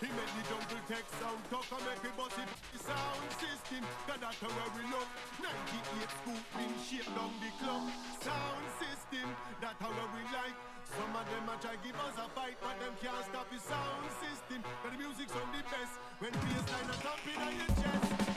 He make the jungle take sound talk and make it bust it. The sound system, cause that's where we look. 98 scoop in shape down the club. Sound system, that's how we like. Some of them a try give us a fight, but them can't stop the sound system. Cause the music's on the best. When bassline a thumping on your chest.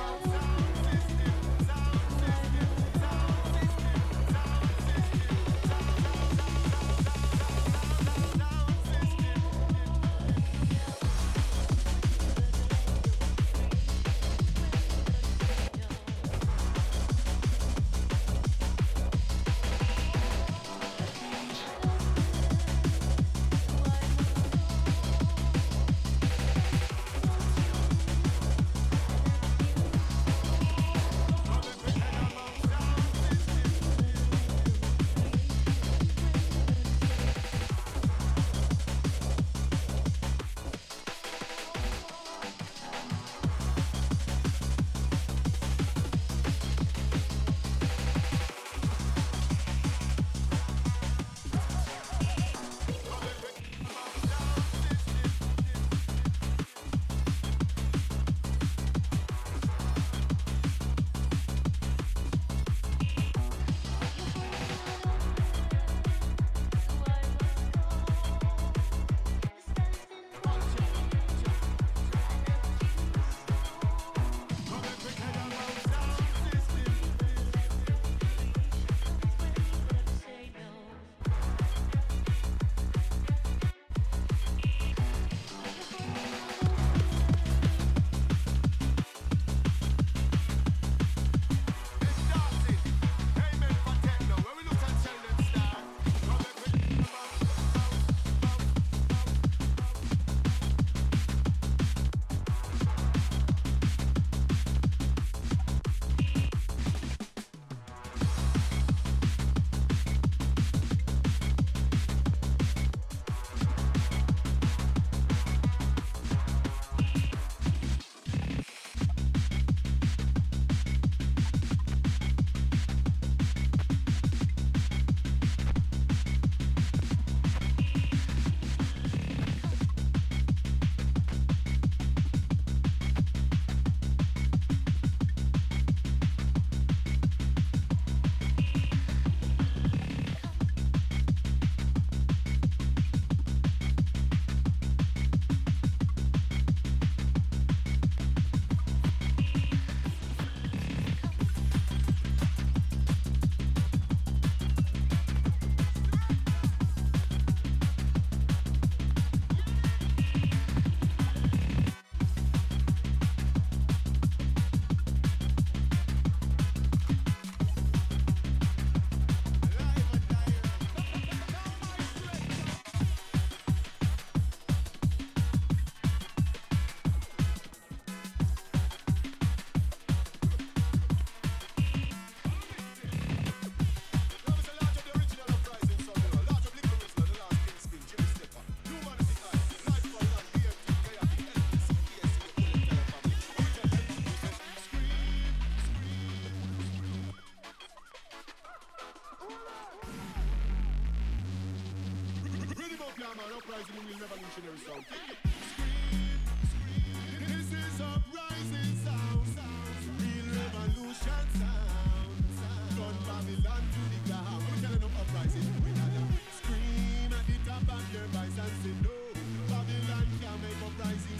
Bye. Yeah, man, uprising in the revolutionary sound. Scream, scream. This is uprising sound, sound. Real sound. Babylon to the ground. I'm telling them uprising. We gotta scream at the top of and say no. Babylon can't make uprising.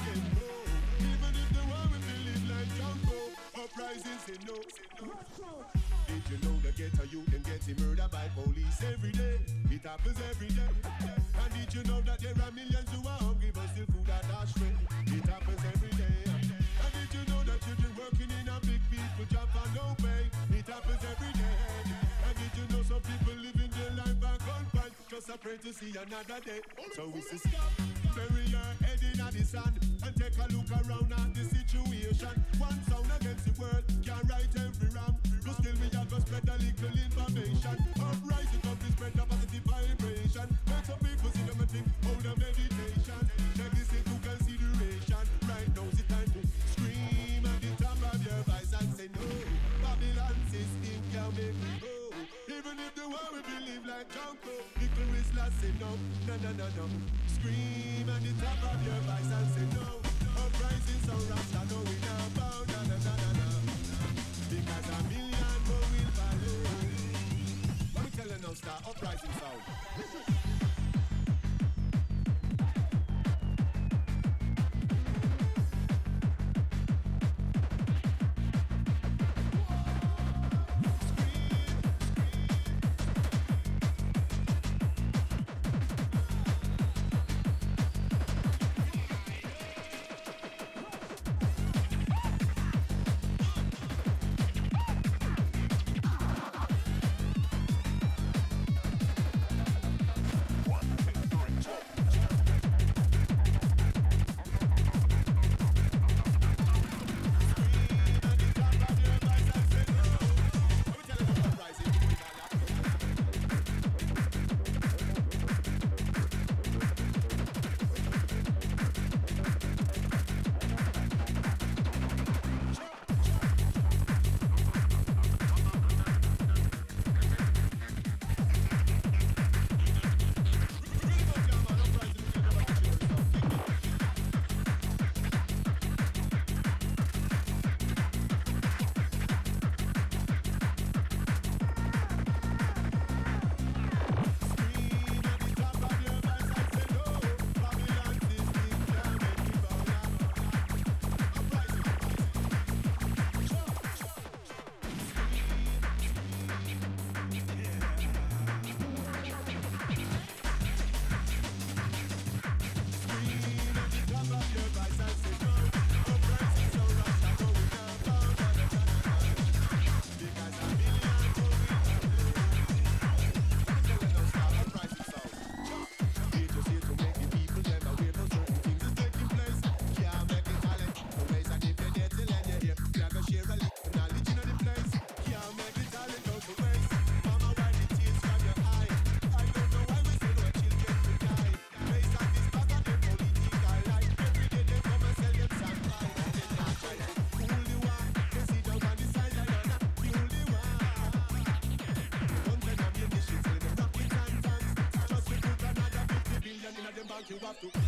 Even if the world will believe like Jungle, uprising say no. Say no. Did you know the ghetto youth them getting murdered by police every day? It happens every day. Did you know that there are millions who are hungry but still food are astray? It happens every day. And did you know that children working in a big people job for no pay? It happens every day. And did you know some people living their life back on pan? Just a pray to see another day. So we say stop, bury your head in the sand and take a look around at the situation. One sound against the world can right every wrong. You still me a go spread a little information. Uprising up is spread a positive vibration. Make some people see them and think, hold a meditation. Take this into consideration. Right now's the time to scream at the top of your voice and say no. Babylon system can make me go. Even if the world we believe like Junko, little Whistler say no, no, no, no, no. Scream at the top of your voice and say no. Uprising so Rasta, no we now bow, you uprising sound. You have to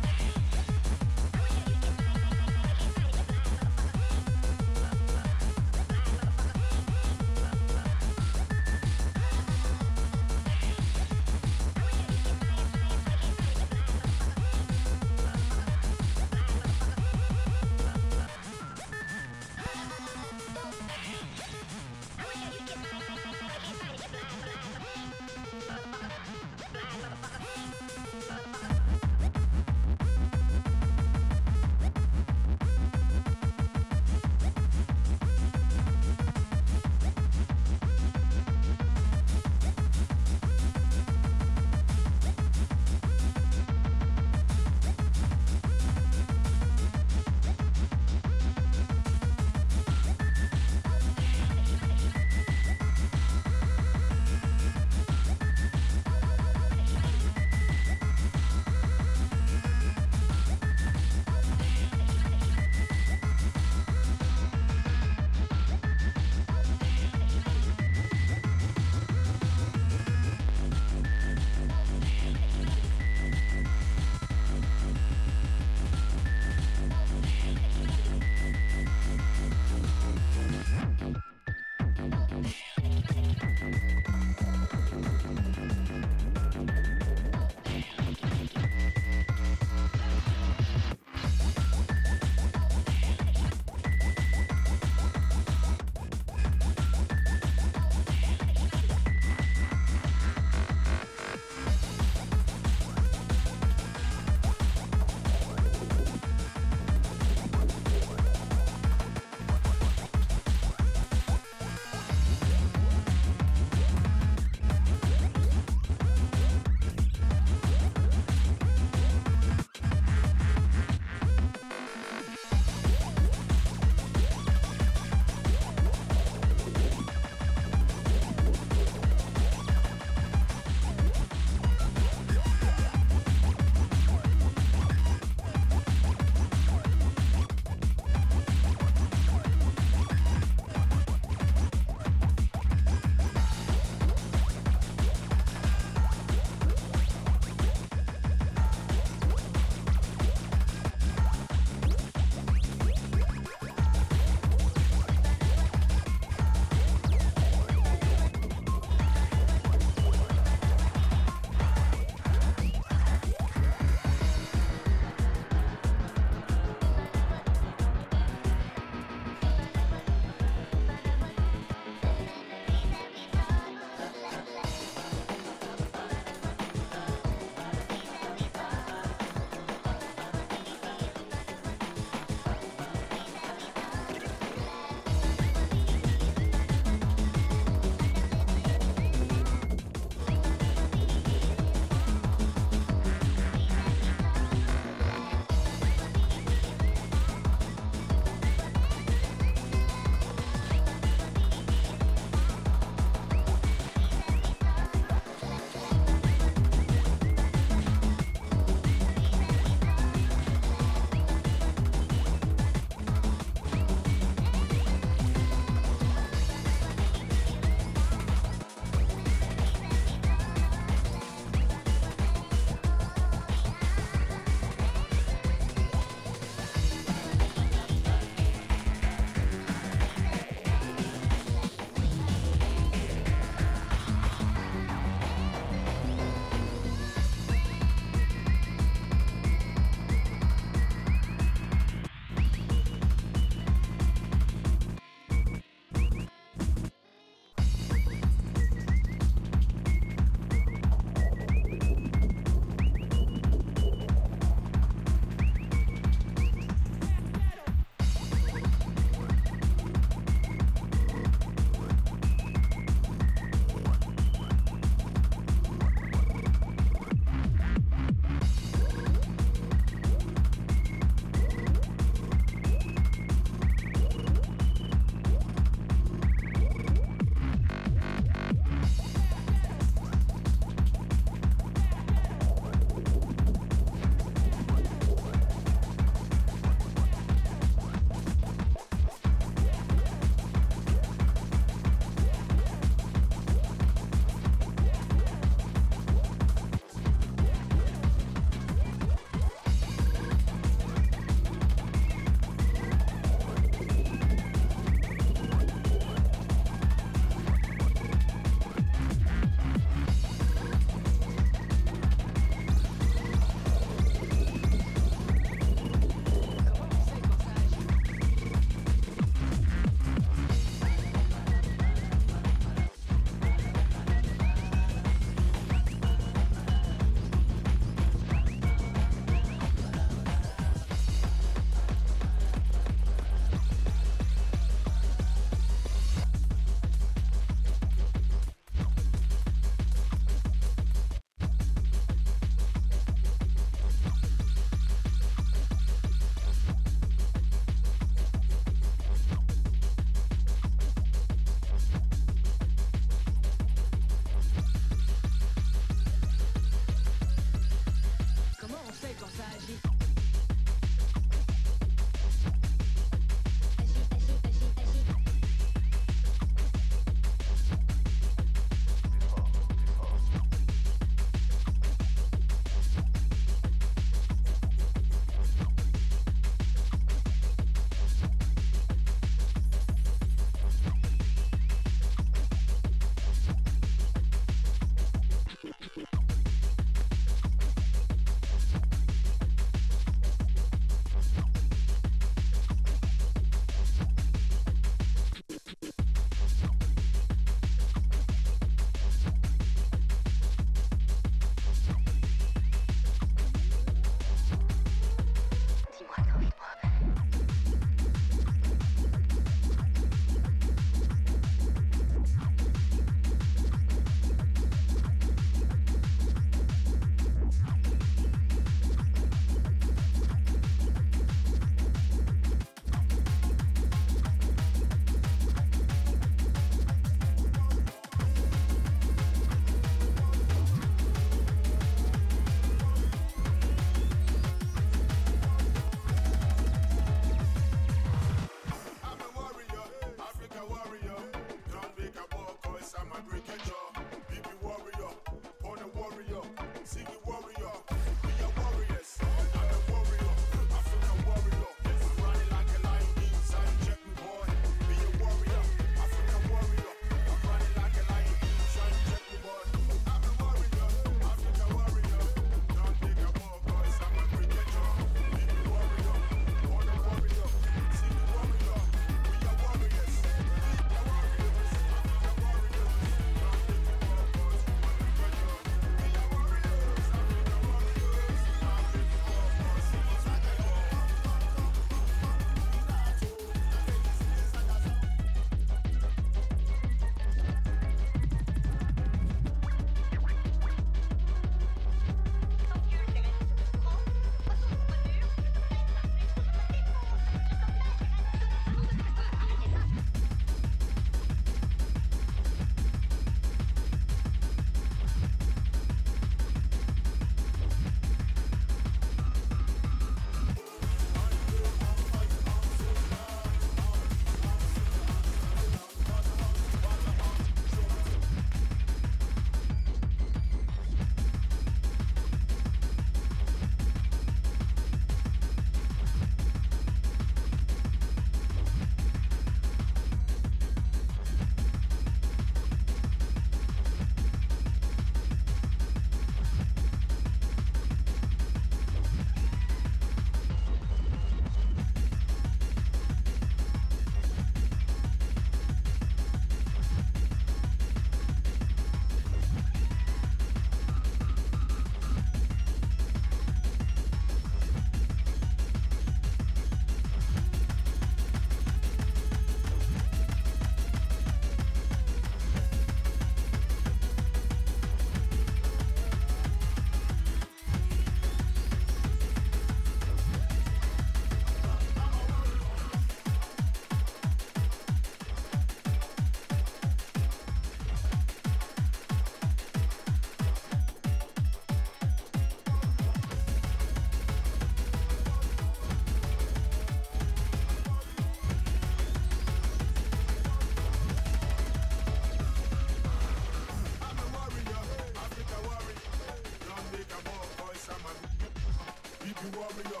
warrior,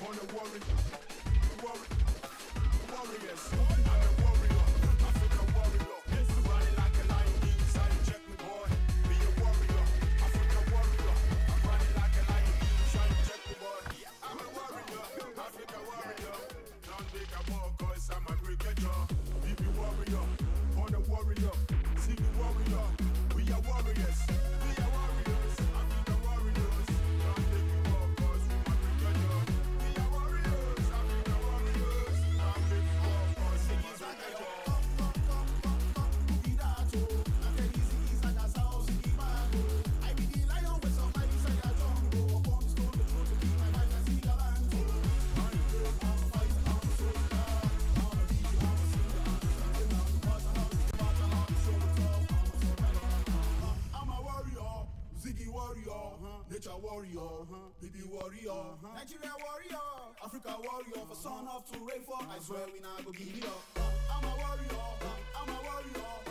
born a warrior, warrior, warriors. Nature warrior, uh-huh. baby warrior, uh-huh. Nigeria warrior, Africa warrior. For son of to rain for, I swear we not go give it up. I'm a warrior, I'm a warrior.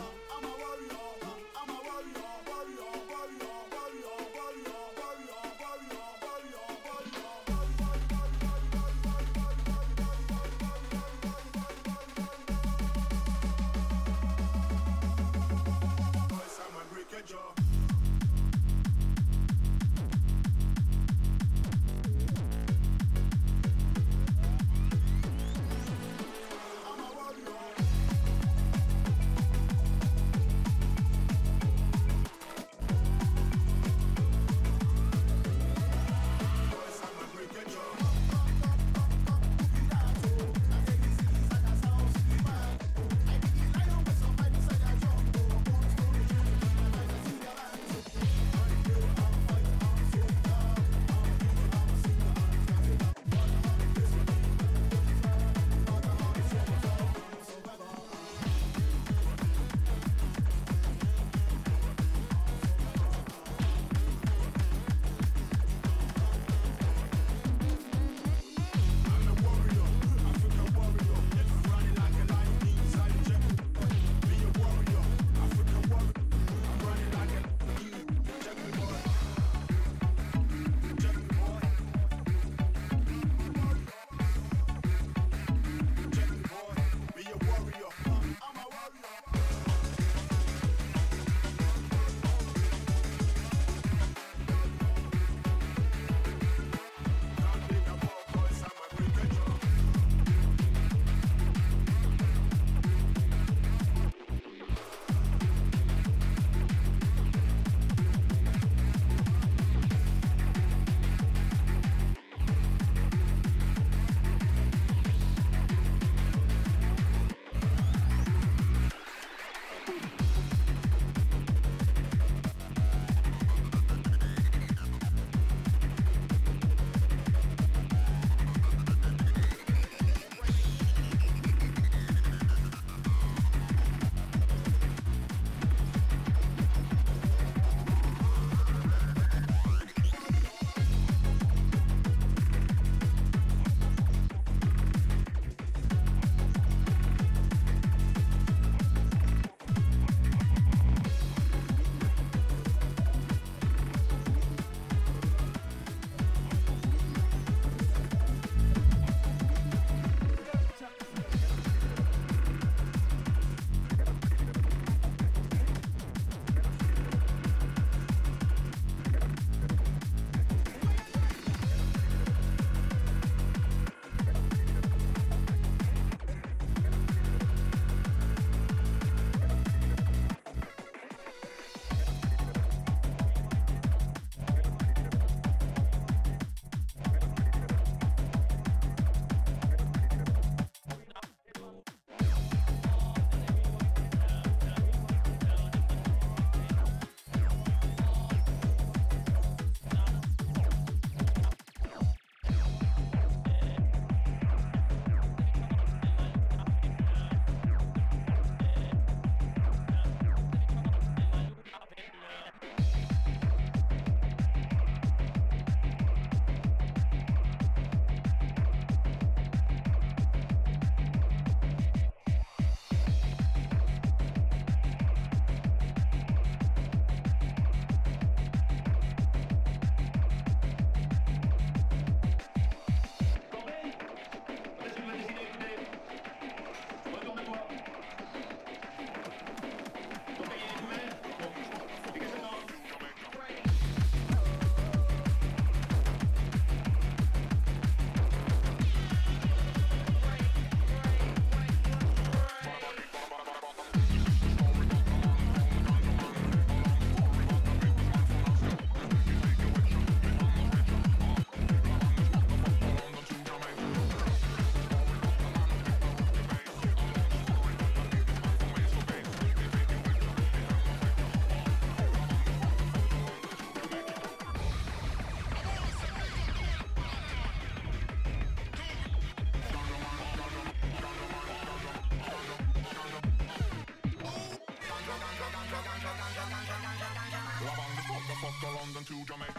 To Jamaica.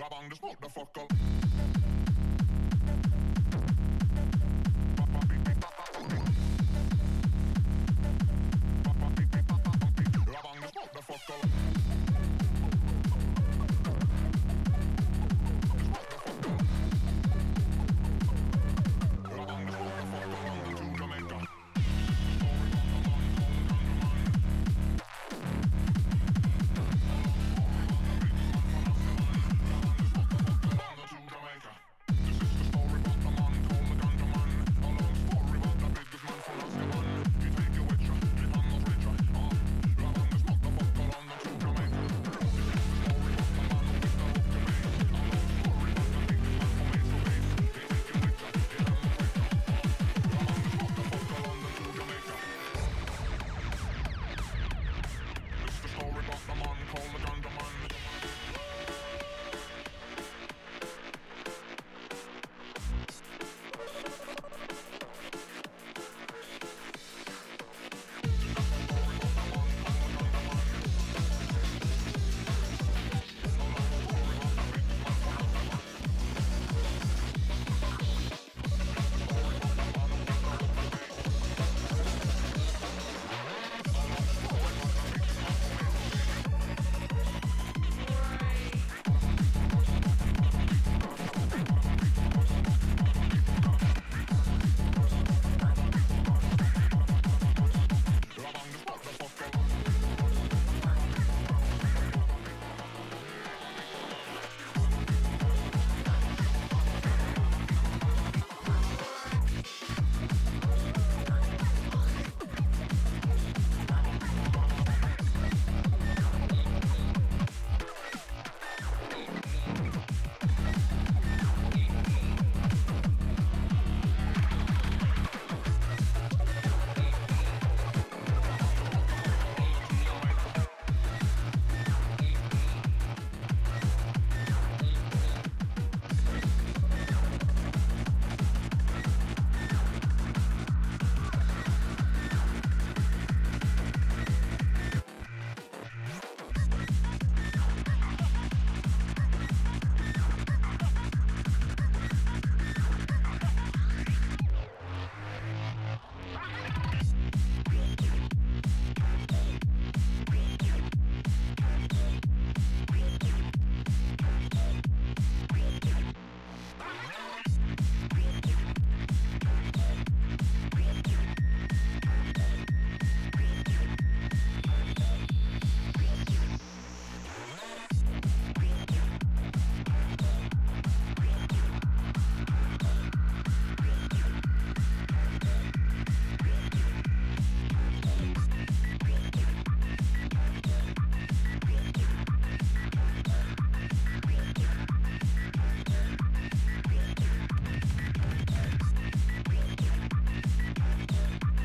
Rabang, just walk the fuck up.